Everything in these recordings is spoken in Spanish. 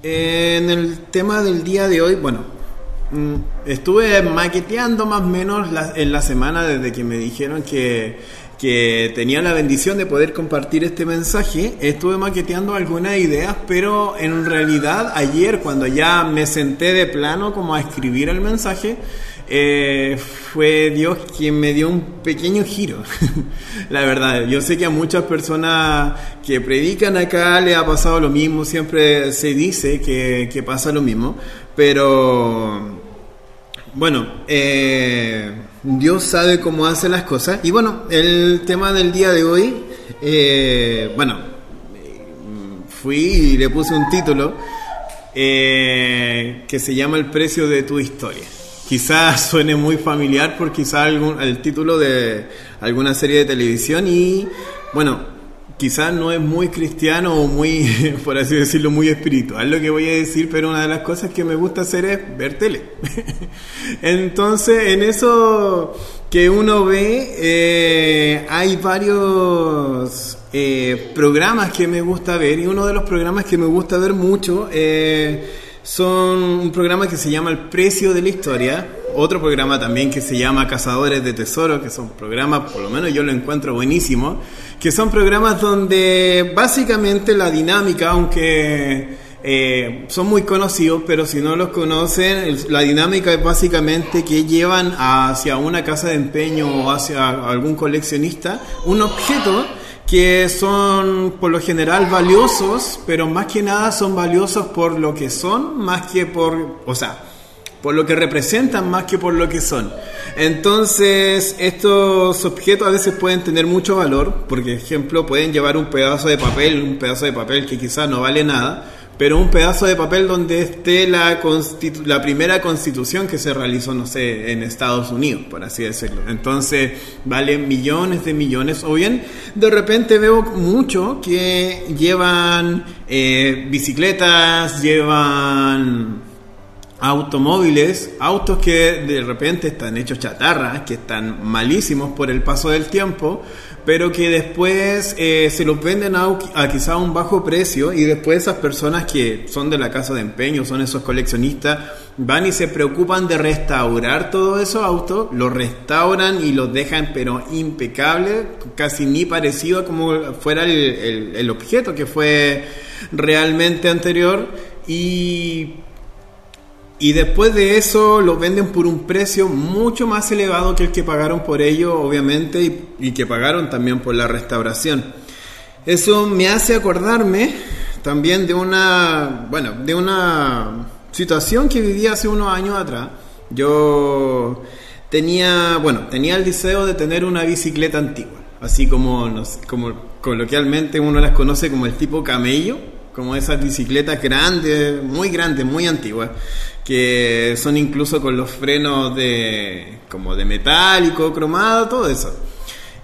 En el tema del día de hoy, bueno, mm, estuve maqueteando más o menos en la semana desde que me dijeron que, que tenía la bendición de poder compartir este mensaje. Estuve maqueteando algunas ideas, pero en realidad ayer cuando ya me senté de plano como a escribir el mensaje, eh, fue Dios quien me dio un pequeño giro. la verdad, yo sé que a muchas personas que predican acá le ha pasado lo mismo, siempre se dice que, pasa lo mismo, pero bueno, eh, Dios sabe cómo hace las cosas. Y bueno, el tema del día de hoy, eh, bueno, fui y le puse un título que se llama El precio de tu historia. Quizás suene muy familiar por quizás algún, el título de alguna serie de televisión y bueno, quizás no es muy cristiano o muy, por así decirlo, muy espiritual lo que voy a decir, pero una de las cosas que me gusta hacer es ver tele. Entonces, en eso que uno ve, eh, hay varios eh, programas que me gusta ver y uno de los programas que me gusta ver mucho eh, son un programa que se llama El Precio de la Historia, otro programa también que se llama Cazadores de Tesoros, que son programas, por lo menos yo lo encuentro buenísimo, que son programas donde básicamente la dinámica, aunque eh, son muy conocidos, pero si no los conocen, la dinámica es básicamente que llevan hacia una casa de empeño o hacia algún coleccionista un objeto que son por lo general valiosos, pero más que nada son valiosos por lo que son, más que por, o sea, por lo que representan más que por lo que son. Entonces, estos objetos a veces pueden tener mucho valor, porque, ejemplo, pueden llevar un pedazo de papel, un pedazo de papel que quizás no vale nada, pero un pedazo de papel donde esté la, la primera constitución que se realizó, no sé, en Estados Unidos, por así decirlo. Entonces, vale millones de millones. O bien, de repente veo mucho que llevan eh, bicicletas, llevan automóviles, autos que de repente están hechos chatarra, que están malísimos por el paso del tiempo, pero que después eh, se los venden a, a quizá un bajo precio y después esas personas que son de la casa de empeño, son esos coleccionistas, van y se preocupan de restaurar todos esos autos, los restauran y los dejan pero impecable, casi ni parecido como fuera el- el objeto que fue realmente anterior. Y y después de eso lo venden por un precio mucho más elevado que el que pagaron por ello, obviamente, y, que pagaron también por la restauración. Eso me hace acordarme también de una, bueno, de una situación que viví hace unos años atrás. Yo tenía, bueno, tenía el deseo de tener una bicicleta antigua, así como, como coloquialmente uno las conoce como el tipo camello, como esas bicicletas grandes, muy grandes, muy antiguas, que son incluso con los frenos de como de metálico, cromado, todo eso.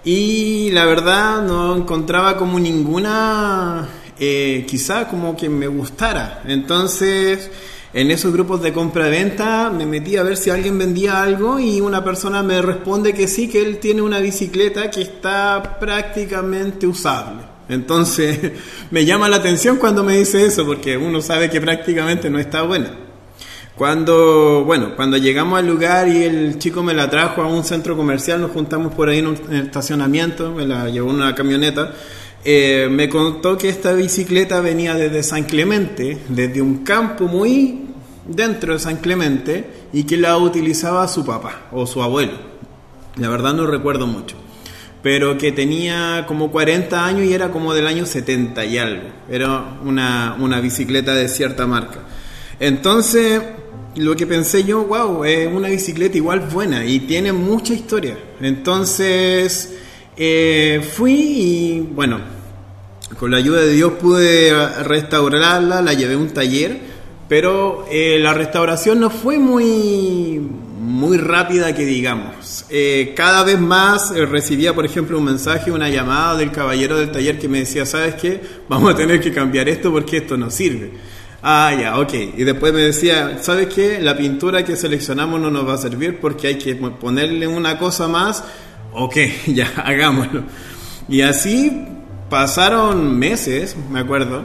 Y la verdad no encontraba como ninguna, eh, quizá como que me gustara. Entonces, en esos grupos de compra-venta me metí a ver si alguien vendía algo y una persona me responde que sí, que él tiene una bicicleta que está prácticamente usable. Entonces, me llama la atención cuando me dice eso, porque uno sabe que prácticamente no está buena. Cuando, bueno, cuando llegamos al lugar y el chico me la trajo a un centro comercial, nos juntamos por ahí en un estacionamiento, me la llevó una camioneta, eh, me contó que esta bicicleta venía desde San Clemente, desde un campo muy dentro de San Clemente, y que la utilizaba su papá o su abuelo. La verdad no recuerdo mucho. Pero que tenía como 40 años y era como del año 70 y algo. Era una, una bicicleta de cierta marca. Entonces, lo que pensé yo, wow, es una bicicleta igual buena y tiene mucha historia. Entonces, eh, fui y bueno, con la ayuda de Dios pude restaurarla, la llevé a un taller, pero eh, la restauración no fue muy, muy rápida que digamos. Eh, cada vez más eh, recibía, por ejemplo, un mensaje, una llamada del caballero del taller que me decía, ¿sabes qué? Vamos a tener que cambiar esto porque esto no sirve. Ah, ya, ok. Y después me decía, ¿sabes qué? La pintura que seleccionamos no nos va a servir porque hay que ponerle una cosa más. Ok, ya, hagámoslo. Y así pasaron meses, me acuerdo.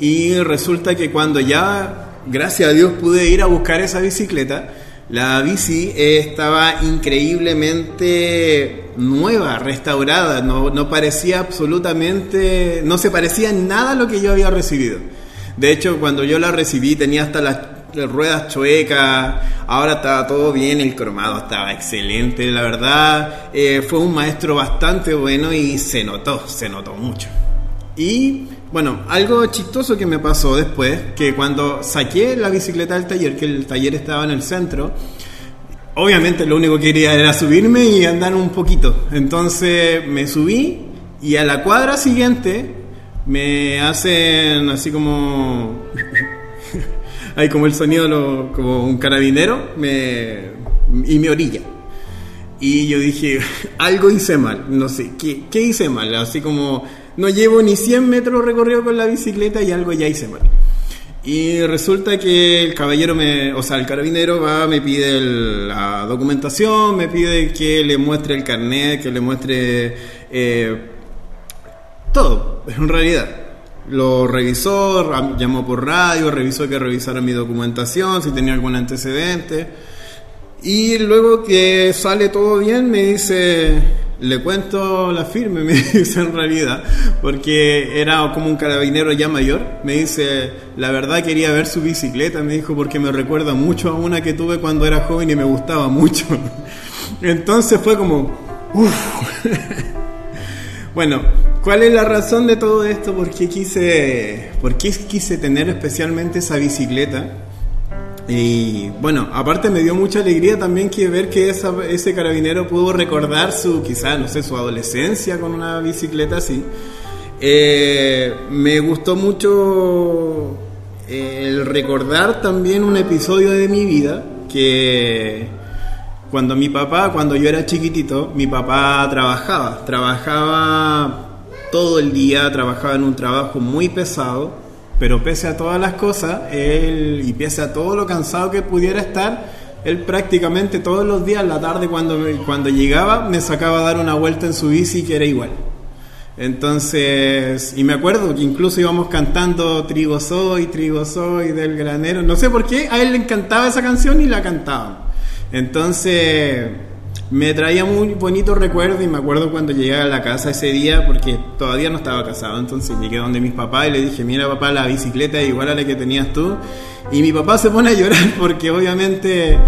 y resulta que cuando ya, gracias a Dios, pude ir a buscar esa bicicleta, la bici estaba increíblemente nueva, restaurada, no, no, parecía absolutamente, no se parecía en nada a lo que yo había recibido. De hecho, cuando yo la recibí tenía hasta las ruedas chuecas, ahora estaba todo bien, el cromado estaba excelente, la verdad, eh, fue un maestro bastante bueno y se notó, se notó mucho. Y bueno, algo chistoso que me pasó después, que cuando saqué la bicicleta del taller, que el taller estaba en el centro, obviamente lo único que quería era subirme y andar un poquito. Entonces me subí y a la cuadra siguiente me hacen así como... hay como el sonido como un carabinero me, y me orilla. Y yo dije, algo hice mal, no sé, ¿qué, ¿qué hice mal? Así como no llevo ni 100 metros recorrido con la bicicleta y algo ya hice mal. Y resulta que el caballero, me, o sea, el carabinero va, me pide la documentación, me pide que le muestre el carnet, que le muestre eh, todo, en realidad. Lo revisó, llamó por radio, revisó que revisara mi documentación, si tenía algún antecedente. Y luego que sale todo bien, me dice, le cuento la firme, me dice en realidad, porque era como un carabinero ya mayor. Me dice, la verdad quería ver su bicicleta, me dijo, porque me recuerda mucho a una que tuve cuando era joven y me gustaba mucho. Entonces fue como, uff. bueno, ¿cuál es la razón de todo esto? ¿Por qué quise, por qué quise tener especialmente esa bicicleta? Y bueno, aparte me dio mucha alegría también que ver que ese carabinero pudo recordar su, quizás, no sé, su adolescencia con una bicicleta así. Eh, me gustó mucho eh, el recordar también un episodio de mi vida que cuando mi papá, cuando yo era chiquitito, mi papá trabajaba, trabajaba todo el día, trabajaba en un trabajo muy pesado pero pese a todas las cosas, él, y pese a todo lo cansado que pudiera estar, él prácticamente todos los días, la tarde cuando, cuando llegaba, me sacaba a dar una vuelta en su bici que era igual. Entonces, y me acuerdo que incluso íbamos cantando Trigo soy, Trigo soy del granero. No sé por qué, a él le encantaba esa canción y la cantaba. Entonces, me traía muy bonito recuerdo y me acuerdo cuando llegué a la casa ese día porque todavía no estaba casado, entonces llegué donde mis papás y le dije, mira papá, la bicicleta es igual a la que tenías tú. Y mi papá se pone a llorar porque obviamente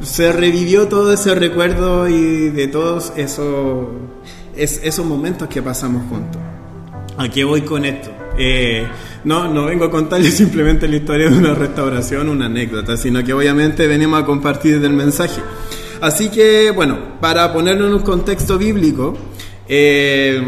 se revivió todo ese recuerdo y de todos esos, esos momentos que pasamos juntos. ¿A qué voy con esto? Eh, no, no vengo a contarles simplemente la historia de una restauración, una anécdota, sino que obviamente venimos a compartir el mensaje. Así que, bueno, para ponerlo en un contexto bíblico, eh,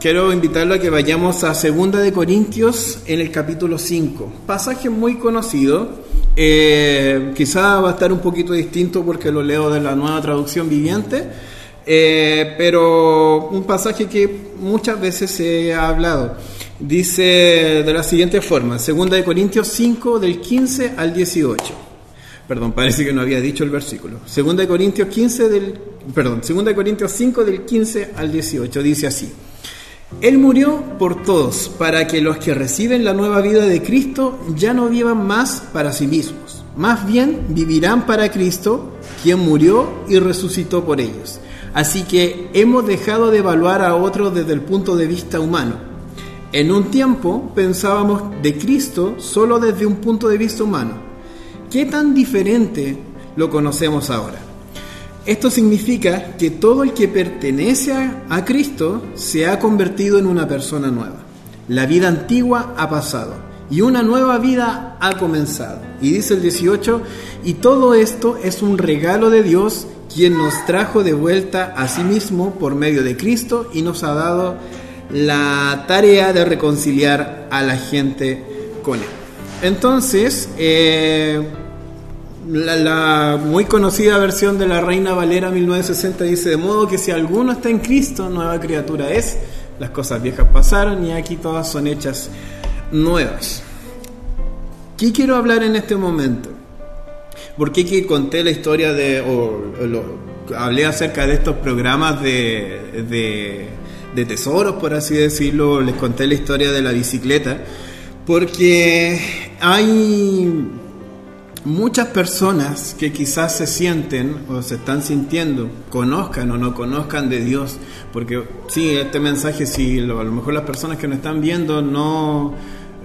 quiero invitarlo a que vayamos a Segunda de Corintios en el capítulo 5. Pasaje muy conocido, eh, quizá va a estar un poquito distinto porque lo leo de la nueva traducción viviente, eh, pero un pasaje que muchas veces se ha hablado. Dice de la siguiente forma, Segunda de Corintios 5 del 15 al 18. Perdón, parece que no había dicho el versículo. Segunda de Corintios 15 del perdón, Segunda de Corintios 5 del 15 al 18 dice así: Él murió por todos para que los que reciben la nueva vida de Cristo ya no vivan más para sí mismos, más bien vivirán para Cristo, quien murió y resucitó por ellos. Así que hemos dejado de evaluar a otros desde el punto de vista humano. En un tiempo pensábamos de Cristo solo desde un punto de vista humano ¿Qué tan diferente lo conocemos ahora? Esto significa que todo el que pertenece a Cristo se ha convertido en una persona nueva. La vida antigua ha pasado y una nueva vida ha comenzado. Y dice el 18, y todo esto es un regalo de Dios quien nos trajo de vuelta a sí mismo por medio de Cristo y nos ha dado la tarea de reconciliar a la gente con Él. Entonces, eh, la, muy conocida versión de la Reina Valera 1960 dice, de modo que si alguno está en Cristo, nueva criatura es, las cosas viejas pasaron y aquí todas son hechas nuevas. ¿Qué quiero hablar en este momento? Porque que conté la historia de, o, hablé acerca de estos programas de, de tesoros, por así decirlo, les conté la historia de la bicicleta Porque hay muchas personas que quizás se sienten o se están sintiendo, conozcan o no conozcan de Dios, porque sí, este mensaje, si a lo mejor las personas que nos están viendo no,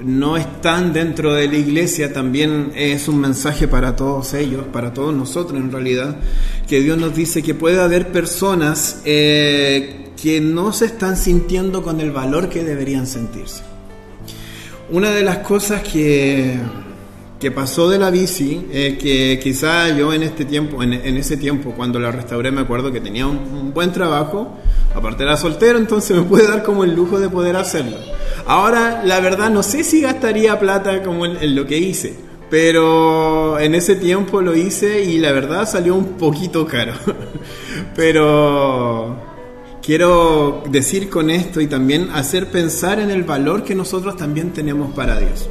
no están dentro de la iglesia, también es un mensaje para todos ellos, para todos nosotros en realidad, que Dios nos dice que puede haber personas eh, que no se están sintiendo con el valor que deberían sentirse. Una de las cosas que, que pasó de la bici es que quizá yo en este tiempo, en, ese tiempo cuando la restauré me acuerdo que tenía un, buen trabajo, aparte era soltero, entonces me puede dar como el lujo de poder hacerlo. Ahora, la verdad, no sé si gastaría plata como en lo que hice, pero en ese tiempo lo hice y la verdad salió un poquito caro. pero quiero decir con esto y también hacer pensar en el valor que nosotros también tenemos para Dios.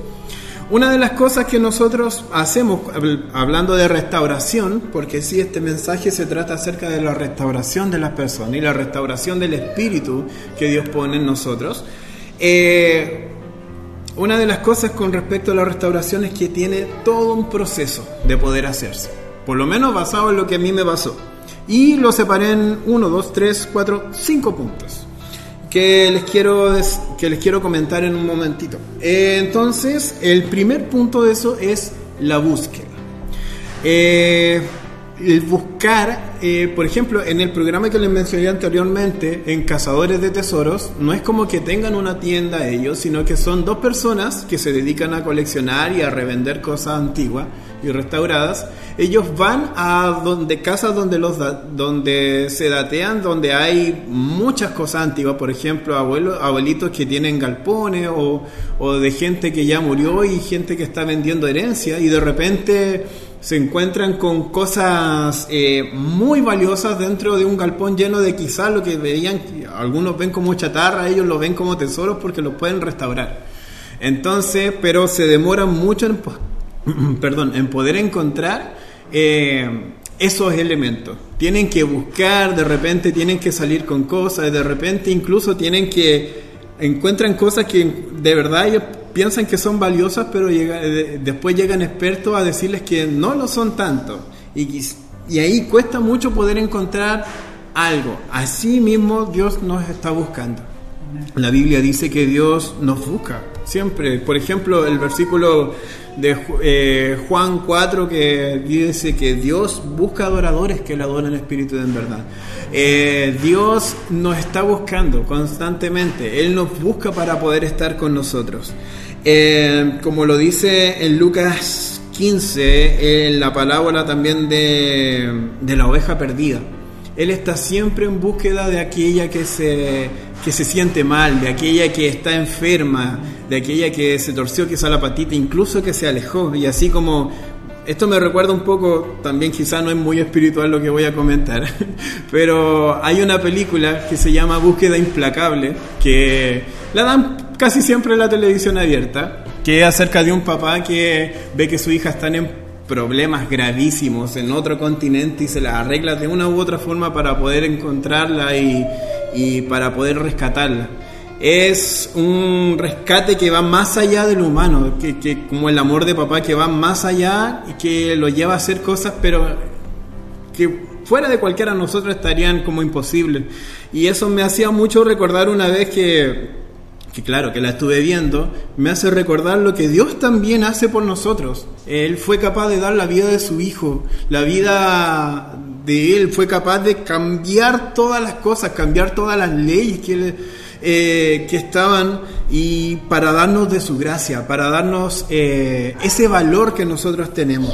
Una de las cosas que nosotros hacemos, hablando de restauración, porque sí, este mensaje se trata acerca de la restauración de las personas y la restauración del espíritu que Dios pone en nosotros, eh, una de las cosas con respecto a la restauración es que tiene todo un proceso de poder hacerse, por lo menos basado en lo que a mí me pasó. Y lo separé en 1, 2, 3, 4, 5 puntos que les quiero, que les quiero comentar en un momentito. entonces, el primer punto de eso es la búsqueda. Eh, el buscar, eh, por ejemplo, en el programa que les mencioné anteriormente, en Cazadores de Tesoros, no es como que tengan una tienda ellos, sino que son dos personas que se dedican a coleccionar y a revender cosas antiguas y restauradas. Ellos van a donde casas donde los donde se datean, donde hay muchas cosas antiguas, por ejemplo, abuelos, abuelitos que tienen galpones o, o de gente que ya murió y gente que está vendiendo herencia y de repente se encuentran con cosas eh, muy valiosas dentro de un galpón lleno de quizás lo que veían, algunos ven como chatarra, ellos lo ven como tesoros porque lo pueden restaurar. Entonces, pero se demoran mucho perdón, en poder encontrar eh, esos elementos. Tienen que buscar, de repente tienen que salir con cosas, de repente incluso tienen que encuentran cosas que de verdad ellos piensan que son valiosas, pero después llegan expertos a decirles que no lo son tanto. Y, y ahí cuesta mucho poder encontrar algo. Así mismo Dios nos está buscando. La Biblia dice que Dios nos busca siempre. Por ejemplo, el versículo de eh, Juan 4 que dice que Dios busca adoradores que le adoren en espíritu de en verdad. Eh, Dios nos está buscando constantemente, Él nos busca para poder estar con nosotros. Eh, como lo dice en Lucas 15, en la parábola también de, de la oveja perdida. Él está siempre en búsqueda de aquella que se, que se siente mal, de aquella que está enferma, de aquella que se torció quizá la patita, incluso que se alejó. Y así como esto me recuerda un poco, también quizá no es muy espiritual lo que voy a comentar, pero hay una película que se llama Búsqueda Implacable, que la dan casi siempre en la televisión abierta, que acerca de un papá que ve que su hija está en problemas gravísimos en otro continente y se las arregla de una u otra forma para poder encontrarla y, y para poder rescatarla. Es un rescate que va más allá del humano, que, que, como el amor de papá que va más allá y que lo lleva a hacer cosas, pero que fuera de cualquiera de nosotros estarían como imposibles. Y eso me hacía mucho recordar una vez que que claro, que la estuve viendo, me hace recordar lo que Dios también hace por nosotros. Él fue capaz de dar la vida de su hijo, la vida de él, fue capaz de cambiar todas las cosas, cambiar todas las leyes que, eh, que estaban y para darnos de su gracia, para darnos eh, ese valor que nosotros tenemos.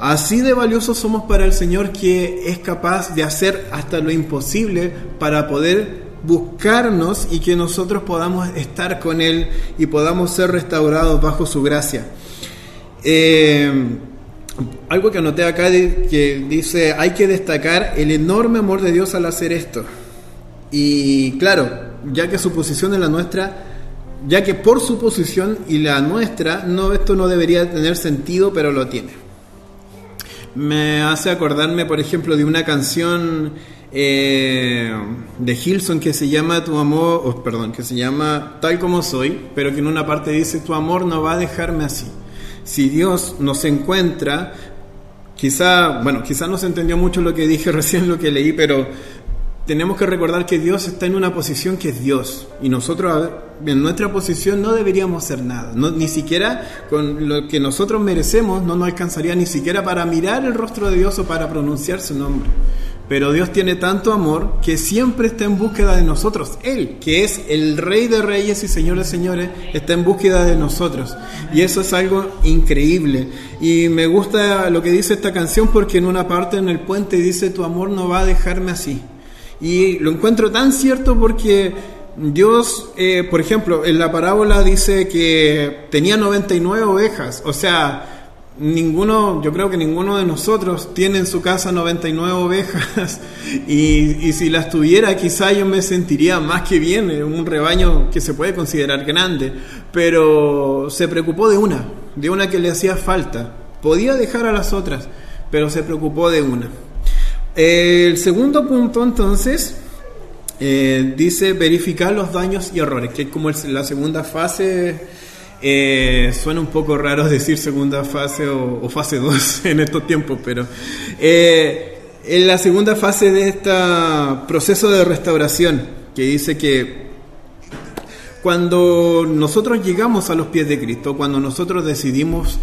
Así de valiosos somos para el Señor que es capaz de hacer hasta lo imposible para poder buscarnos y que nosotros podamos estar con Él y podamos ser restaurados bajo su gracia. Eh, algo que anoté acá que dice, hay que destacar el enorme amor de Dios al hacer esto. Y claro, ya que su posición es la nuestra, ya que por su posición y la nuestra, no, esto no debería tener sentido, pero lo tiene. Me hace acordarme, por ejemplo, de una canción eh, de Hilson que se llama Tu amor, oh, perdón, que se llama Tal como soy, pero que en una parte dice Tu amor no va a dejarme así. Si Dios nos encuentra, quizá, bueno, quizá no se entendió mucho lo que dije recién, lo que leí, pero tenemos que recordar que Dios está en una posición que es Dios y nosotros en nuestra posición no deberíamos hacer nada, ni siquiera con lo que nosotros merecemos no nos alcanzaría ni siquiera para mirar el rostro de Dios o para pronunciar su nombre. Pero Dios tiene tanto amor que siempre está en búsqueda de nosotros. Él, que es el Rey de Reyes y Señor de Señores, está en búsqueda de nosotros. Y eso es algo increíble. Y me gusta lo que dice esta canción porque en una parte en el puente dice, tu amor no va a dejarme así. Y lo encuentro tan cierto porque Dios, eh, por ejemplo, en la parábola dice que tenía 99 ovejas. O sea, ninguno, yo creo que ninguno de nosotros tiene en su casa 99 ovejas. Y, y si las tuviera, quizá yo me sentiría más que bien, un rebaño que se puede considerar grande. Pero se preocupó de una, de una que le hacía falta. Podía dejar a las otras, pero se preocupó de una. El segundo punto entonces eh, dice verificar los daños y errores, que es como la segunda fase, eh, suena un poco raro decir segunda fase o, fase 2 en estos tiempos, pero eh, en la segunda fase de este proceso de restauración, que dice que cuando nosotros llegamos a los pies de Cristo, cuando nosotros decidimos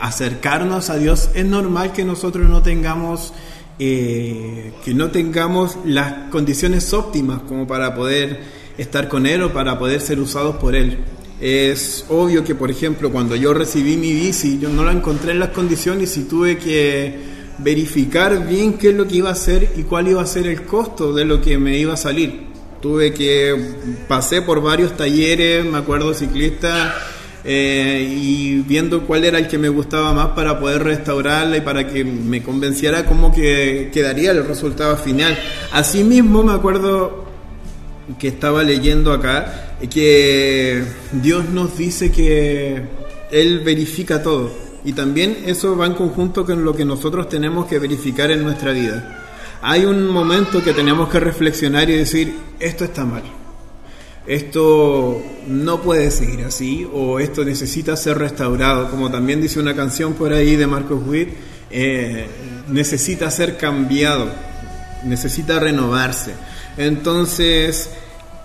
acercarnos a Dios, es normal que nosotros no tengamos eh, que no tengamos las condiciones óptimas como para poder estar con Él o para poder ser usados por Él. Es obvio que, por ejemplo, cuando yo recibí mi bici, yo no la encontré en las condiciones y tuve que verificar bien qué es lo que iba a hacer y cuál iba a ser el costo de lo que me iba a salir. Tuve que, pasé por varios talleres, me acuerdo, ciclista, eh, y viendo cuál era el que me gustaba más para poder restaurarla y para que me convenciera cómo que quedaría el resultado final. Asimismo, me acuerdo que estaba leyendo acá que Dios nos dice que Él verifica todo. Y también eso va en conjunto con lo que nosotros tenemos que verificar en nuestra vida. Hay un momento que tenemos que reflexionar y decir, esto está mal esto no puede seguir así o esto necesita ser restaurado, como también dice una canción por ahí de Marcos Witt, eh, necesita ser cambiado, necesita renovarse. Entonces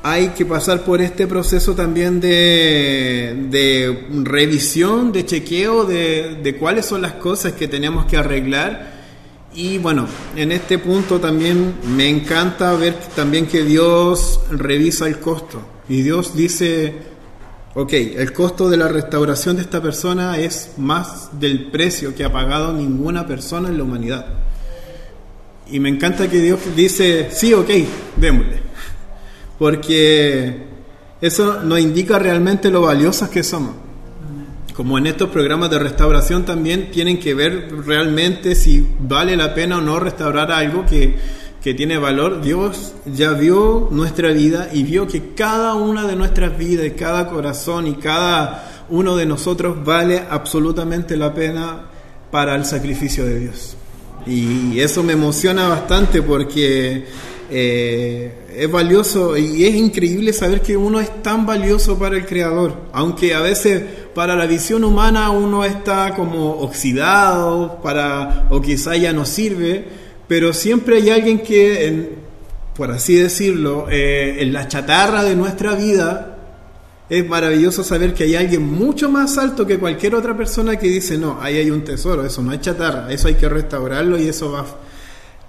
hay que pasar por este proceso también de, de revisión, de chequeo de, de cuáles son las cosas que tenemos que arreglar. Y bueno, en este punto también me encanta ver también que Dios revisa el costo. Y Dios dice, ok, el costo de la restauración de esta persona es más del precio que ha pagado ninguna persona en la humanidad. Y me encanta que Dios dice, sí, ok, démosle. Porque eso nos indica realmente lo valiosas que somos. Como en estos programas de restauración también tienen que ver realmente si vale la pena o no restaurar algo que que tiene valor, Dios ya vio nuestra vida y vio que cada una de nuestras vidas, cada corazón y cada uno de nosotros vale absolutamente la pena para el sacrificio de Dios. Y eso me emociona bastante porque eh, es valioso y es increíble saber que uno es tan valioso para el Creador, aunque a veces para la visión humana uno está como oxidado para, o quizá ya no sirve, pero siempre hay alguien que, por así decirlo, eh, en la chatarra de nuestra vida, es maravilloso saber que hay alguien mucho más alto que cualquier otra persona que dice, no, ahí hay un tesoro, eso no es chatarra, eso hay que restaurarlo y eso va a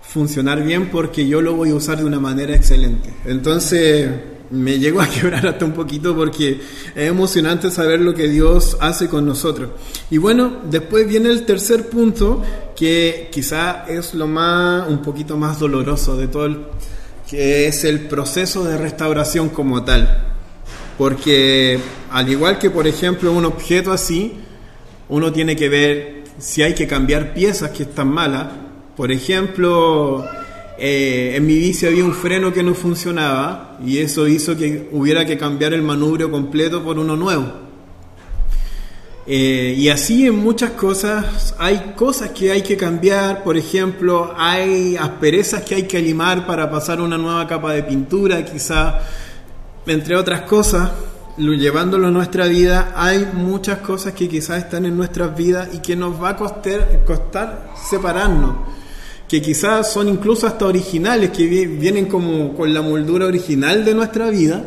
funcionar bien porque yo lo voy a usar de una manera excelente. Entonces me llego a quebrar hasta un poquito porque es emocionante saber lo que Dios hace con nosotros. Y bueno, después viene el tercer punto, que quizá es lo más, un poquito más doloroso de todo, que es el proceso de restauración como tal. Porque al igual que por ejemplo un objeto así, uno tiene que ver si hay que cambiar piezas que están malas. Por ejemplo, eh, en mi bici había un freno que no funcionaba y eso hizo que hubiera que cambiar el manubrio completo por uno nuevo. Eh, y así en muchas cosas hay cosas que hay que cambiar, por ejemplo, hay asperezas que hay que limar para pasar una nueva capa de pintura, quizá, entre otras cosas, llevándolo a nuestra vida, hay muchas cosas que quizás están en nuestras vidas y que nos va a costar, costar separarnos, que quizás son incluso hasta originales, que vienen como con la moldura original de nuestra vida,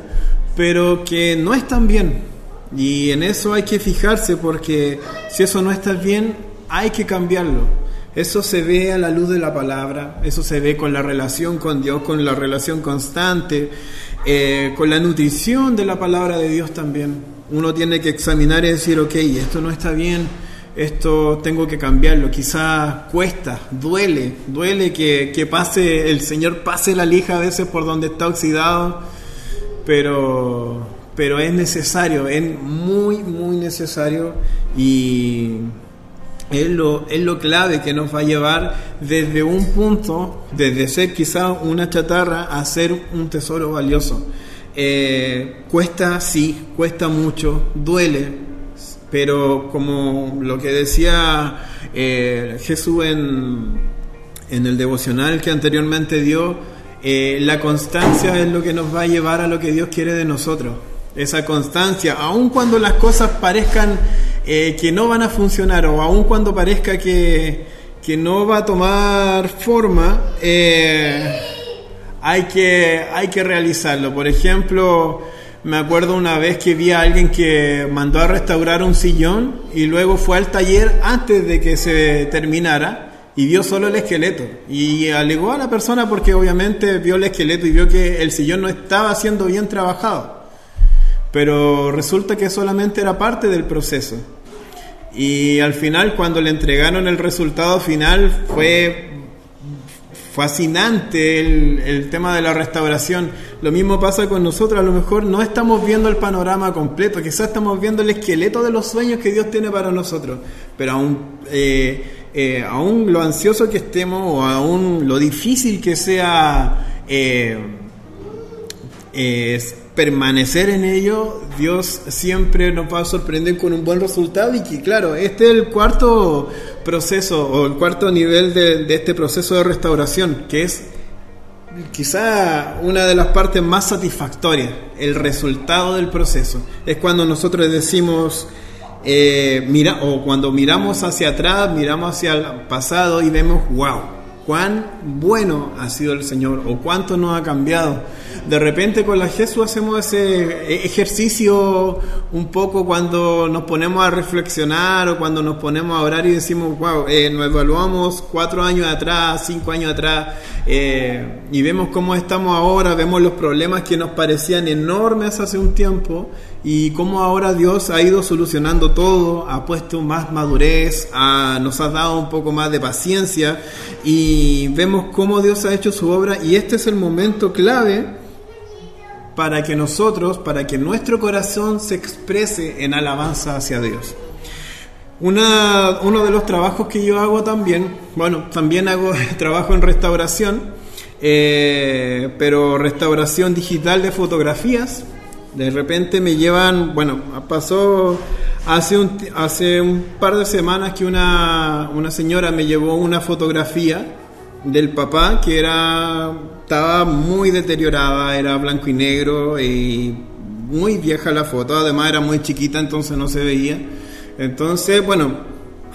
pero que no están bien y en eso hay que fijarse porque si eso no está bien, hay que cambiarlo. Eso se ve a la luz de la palabra, eso se ve con la relación con Dios, con la relación constante, eh, con la nutrición de la palabra de Dios también. Uno tiene que examinar y decir, ok, esto no está bien, esto tengo que cambiarlo. Quizá cuesta, duele, duele que, que pase, el Señor pase la lija a veces por donde está oxidado, pero pero es necesario, es muy, muy necesario y es lo, es lo clave que nos va a llevar desde un punto, desde ser quizá una chatarra, a ser un tesoro valioso. Eh, cuesta, sí, cuesta mucho, duele, pero como lo que decía eh, Jesús en, en el devocional que anteriormente dio, eh, la constancia es lo que nos va a llevar a lo que Dios quiere de nosotros esa constancia, aun cuando las cosas parezcan eh, que no van a funcionar o aun cuando parezca que, que no va a tomar forma, hay, que, hay que realizarlo. Por ejemplo, me acuerdo una vez que vi a alguien que mandó a restaurar un sillón y luego fue al taller antes de que se terminara y vio solo el esqueleto. Y alegó a la persona porque obviamente vio el esqueleto y vio que el sillón no estaba siendo bien trabajado pero resulta que solamente era parte del proceso. Y al final, cuando le entregaron el resultado final, fue fascinante el, tema de la restauración. Lo mismo pasa con nosotros, a lo mejor no estamos viendo el panorama completo, quizás estamos viendo el esqueleto de los sueños que Dios tiene para nosotros, pero aún, eh, eh, aún lo ansioso que estemos o aún lo difícil que sea... Eh, permanecer en ello, Dios siempre nos va a sorprender con un buen resultado y que claro, este es el cuarto proceso o el cuarto nivel de, este proceso de restauración, que es quizá una de las partes más satisfactorias, el resultado del proceso. Es cuando nosotros decimos, eh, mira, o cuando miramos hacia atrás, miramos hacia el pasado y vemos, wow, cuán bueno ha sido el Señor o cuánto nos ha cambiado de repente con la Jesús hacemos ese ejercicio un poco cuando nos ponemos a reflexionar o cuando nos ponemos a orar y decimos, wow, eh, nos evaluamos cuatro años atrás, cinco años atrás eh, y vemos cómo estamos ahora, vemos los problemas que nos parecían enormes hace un tiempo y cómo ahora Dios ha ido solucionando todo, ha puesto más madurez, nos ha dado un poco más de paciencia y vemos cómo Dios ha hecho su obra y este es el momento clave para que nosotros, para que nuestro corazón se exprese en alabanza hacia Dios. Una, uno de los trabajos que yo hago también, bueno, también hago trabajo en restauración, eh, pero restauración digital de fotografías. De repente me llevan, bueno, pasó hace un, hace un par de semanas que una, una señora me llevó una fotografía del papá que era estaba muy deteriorada, era blanco y negro y muy vieja la foto, además era muy chiquita entonces no se veía. Entonces, bueno,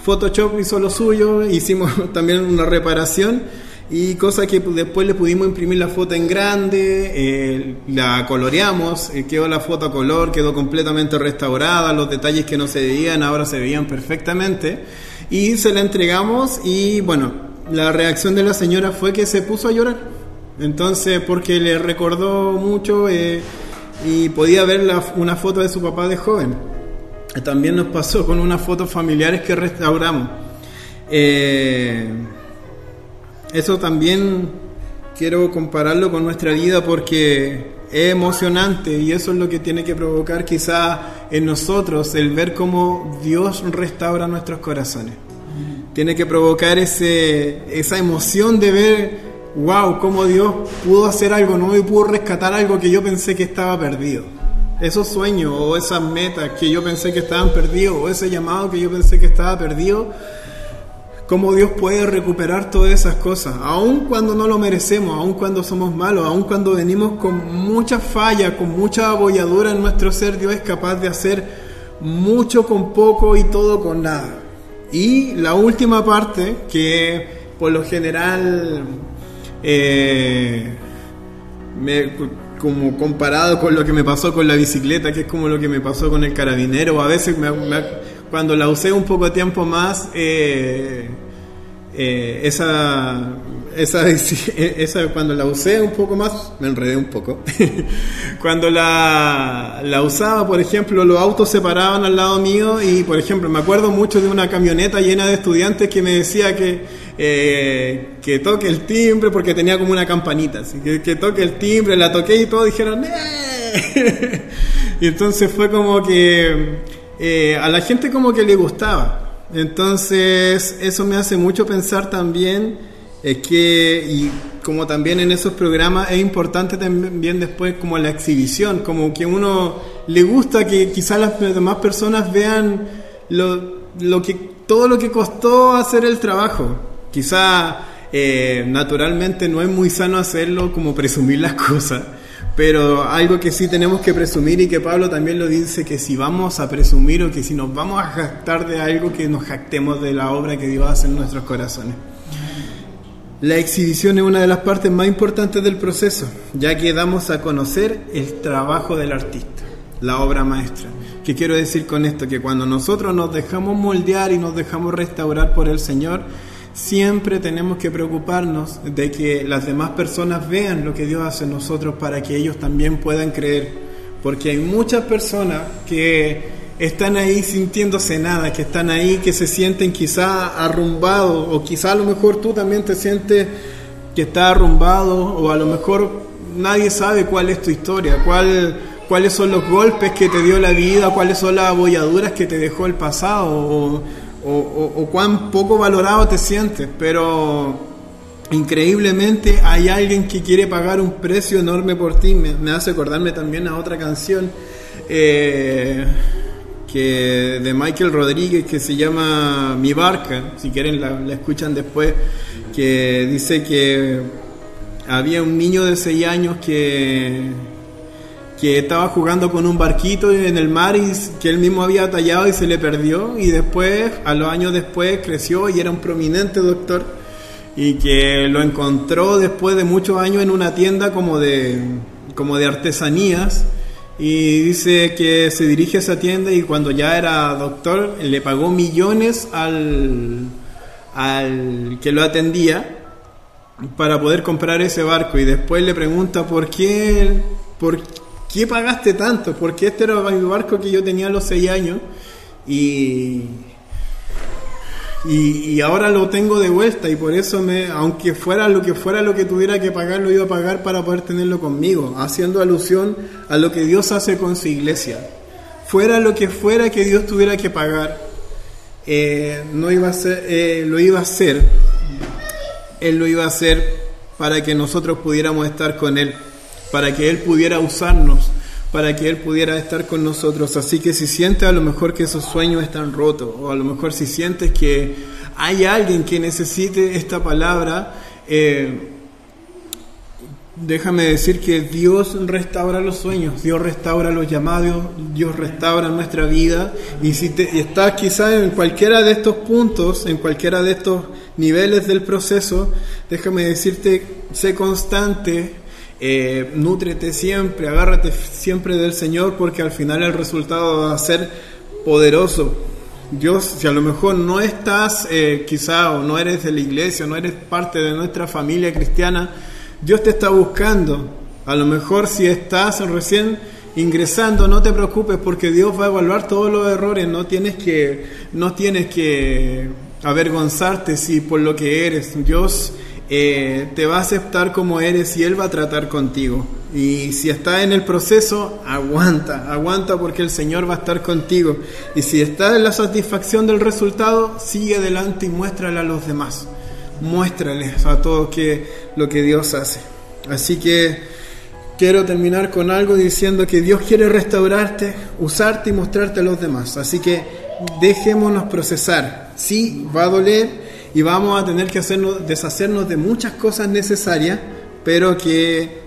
Photoshop hizo lo suyo, hicimos también una reparación y cosa que después le pudimos imprimir la foto en grande, eh, la coloreamos, eh, quedó la foto a color, quedó completamente restaurada, los detalles que no se veían ahora se veían perfectamente y se la entregamos y bueno, la reacción de la señora fue que se puso a llorar. Entonces, porque le recordó mucho eh, y podía ver una foto de su papá de joven. También nos pasó con unas fotos familiares que restauramos. Eh, eso también quiero compararlo con nuestra vida porque es emocionante y eso es lo que tiene que provocar quizá en nosotros el ver cómo Dios restaura nuestros corazones tiene que provocar ese, esa emoción de ver, wow, cómo Dios pudo hacer algo nuevo y pudo rescatar algo que yo pensé que estaba perdido. esos sueños o esas metas que yo pensé que estaban perdidos o ese llamado que yo pensé que estaba perdido, cómo Dios puede recuperar todas esas cosas, aun cuando no lo merecemos, aun cuando somos malos, aun cuando venimos con mucha falla, con mucha abolladura en nuestro ser, Dios es capaz de hacer mucho con poco y todo con nada. Y la última parte, que por lo general, eh, como comparado con lo que me pasó con la bicicleta, que es como lo que me pasó con el carabinero, a veces me, cuando la usé un poco tiempo más, eh, eh, esa, esa, esa, cuando la usé un poco más, me enredé un poco. cuando la, la, usaba, por ejemplo, los autos se paraban al lado mío y, por ejemplo, me acuerdo mucho de una camioneta llena de estudiantes que me decía que, eh, que toque el timbre porque tenía como una campanita, así que, que toque el timbre, la toqué y todos dijeron, ¡Eh! y entonces fue como que eh, a la gente como que le gustaba. Entonces, eso me hace mucho pensar también que, y como también en esos programas, es importante también después como la exhibición, como que uno le gusta que quizás las demás personas vean lo, lo que, todo lo que costó hacer el trabajo. Quizá eh, naturalmente no es muy sano hacerlo como presumir las cosas, pero algo que sí tenemos que presumir y que Pablo también lo dice, que si vamos a presumir o que si nos vamos a jactar de algo, que nos jactemos de la obra que Dios hace en nuestros corazones. La exhibición es una de las partes más importantes del proceso, ya que damos a conocer el trabajo del artista, la obra maestra. ¿Qué quiero decir con esto? Que cuando nosotros nos dejamos moldear y nos dejamos restaurar por el Señor, siempre tenemos que preocuparnos de que las demás personas vean lo que Dios hace en nosotros para que ellos también puedan creer. Porque hay muchas personas que están ahí sintiéndose nada, que están ahí, que se sienten quizá arrumbados, o quizá a lo mejor tú también te sientes que estás arrumbado, o a lo mejor nadie sabe cuál es tu historia, cuál, cuáles son los golpes que te dio la vida, cuáles son las abolladuras que te dejó el pasado, o, cuán poco valorado te sientes, pero increíblemente hay alguien que quiere pagar un precio enorme por ti. Me, hace acordarme también a otra canción eh, que de Michael Rodríguez que se llama Mi Barca, si quieren la, la escuchan después, que dice que había un niño de 6 años que que estaba jugando con un barquito en el mar y que él mismo había tallado y se le perdió. Y después, a los años después, creció y era un prominente doctor. Y que lo encontró después de muchos años en una tienda como de, como de artesanías. Y dice que se dirige a esa tienda y cuando ya era doctor le pagó millones al, al que lo atendía para poder comprar ese barco. Y después le pregunta por qué, por qué pagaste tanto? Porque este era el barco que yo tenía a los 6 años y, y, ahora lo tengo de vuelta y por eso me, aunque fuera lo que fuera lo que tuviera que pagar, lo iba a pagar para poder tenerlo conmigo, haciendo alusión a lo que Dios hace con su iglesia. Fuera lo que fuera que Dios tuviera que pagar, eh, no iba a eh, lo iba a hacer, Él lo iba a hacer para que nosotros pudiéramos estar con Él para que Él pudiera usarnos, para que Él pudiera estar con nosotros. Así que si sientes a lo mejor que esos sueños están rotos, o a lo mejor si sientes que hay alguien que necesite esta palabra, eh, déjame decir que Dios restaura los sueños, Dios restaura los llamados, Dios restaura nuestra vida. Y si estás quizás en cualquiera de estos puntos, en cualquiera de estos niveles del proceso, déjame decirte, sé constante, eh, nútrete siempre, agárrate siempre del Señor porque al final el resultado va a ser poderoso. Dios, si a lo mejor no estás eh, quizá o no eres de la iglesia, no eres parte de nuestra familia cristiana, Dios te está buscando. A lo mejor si estás recién ingresando, no te preocupes porque Dios va a evaluar todos los errores, no tienes que, no tienes que avergonzarte si por lo que eres. Dios eh, te va a aceptar como eres y Él va a tratar contigo. Y si está en el proceso, aguanta, aguanta porque el Señor va a estar contigo. Y si está en la satisfacción del resultado, sigue adelante y muéstrale a los demás. Muéstrales a todos lo que Dios hace. Así que quiero terminar con algo diciendo que Dios quiere restaurarte, usarte y mostrarte a los demás. Así que dejémonos procesar. Sí, va a doler y vamos a tener que hacernos, deshacernos de muchas cosas necesarias, pero que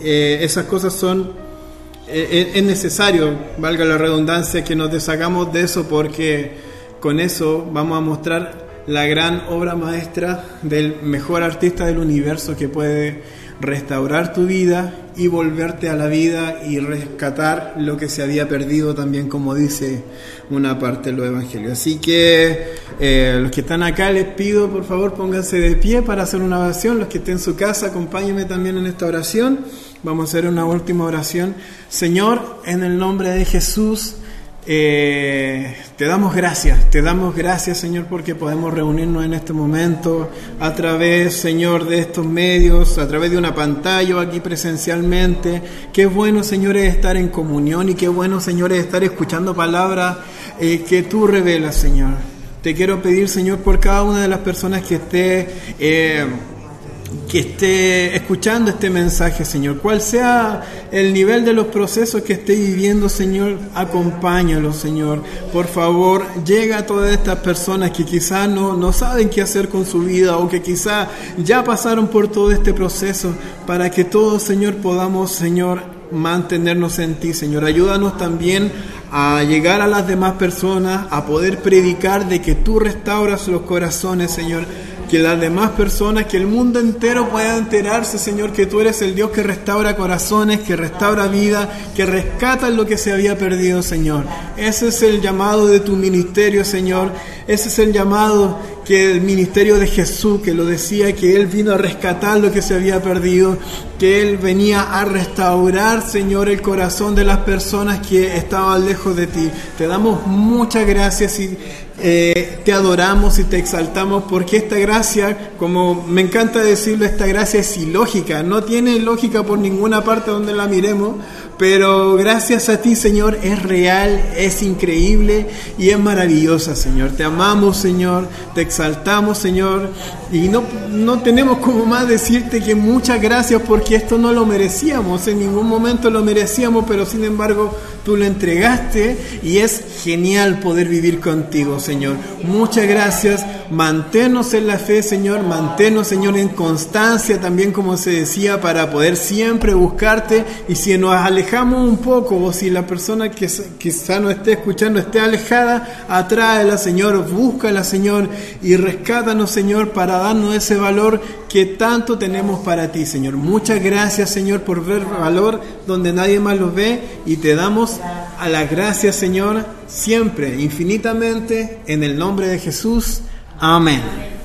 eh, esas cosas son, eh, eh, es necesario, valga la redundancia, que nos deshagamos de eso porque con eso vamos a mostrar la gran obra maestra del mejor artista del universo que puede restaurar tu vida y volverte a la vida y rescatar lo que se había perdido también, como dice una parte de los evangelios. Así que eh, los que están acá les pido, por favor, pónganse de pie para hacer una oración. Los que estén en su casa, acompáñenme también en esta oración. Vamos a hacer una última oración. Señor, en el nombre de Jesús, eh, te damos gracias, te damos gracias Señor porque podemos reunirnos en este momento a través Señor de estos medios, a través de una pantalla aquí presencialmente. Qué bueno Señor es estar en comunión y qué bueno Señor es estar escuchando palabras eh, que tú revelas Señor. Te quiero pedir Señor por cada una de las personas que esté... Eh, que esté escuchando este mensaje, Señor. Cual sea el nivel de los procesos que esté viviendo, Señor, acompáñalo, Señor. Por favor, llega a todas estas personas que quizás no, no saben qué hacer con su vida o que quizás ya pasaron por todo este proceso, para que todos, Señor, podamos, Señor, mantenernos en ti, Señor. Ayúdanos también a llegar a las demás personas, a poder predicar de que tú restauras los corazones, Señor que las demás personas, que el mundo entero pueda enterarse, Señor, que tú eres el Dios que restaura corazones, que restaura vida, que rescata lo que se había perdido, Señor. Ese es el llamado de tu ministerio, Señor. Ese es el llamado que el ministerio de Jesús, que lo decía, que Él vino a rescatar lo que se había perdido, que Él venía a restaurar, Señor, el corazón de las personas que estaban lejos de ti. Te damos muchas gracias y eh, te adoramos y te exaltamos porque esta gracia, como me encanta decirlo, esta gracia es ilógica, no tiene lógica por ninguna parte donde la miremos, pero gracias a ti, Señor, es real, es increíble y es maravillosa, Señor. Te amamos, Señor, te exaltamos, Señor, y no, no tenemos como más decirte que muchas gracias porque esto no lo merecíamos, en ningún momento lo merecíamos, pero sin embargo tú lo entregaste y es genial poder vivir contigo, Señor. Muchas gracias, manténnos en la fe, Señor, manténnos, Señor, en constancia también, como se decía, para poder siempre buscarte y si nos alejamos un poco o si la persona que quizá no esté escuchando esté alejada, atráela, Señor, búscala, Señor, y rescátanos, Señor, para darnos ese valor que tanto tenemos para ti, Señor. Muchas gracias, Señor, por ver valor donde nadie más lo ve y te damos a la gracia, Señor, siempre, infinitamente, en el nombre de Jesús. Amén.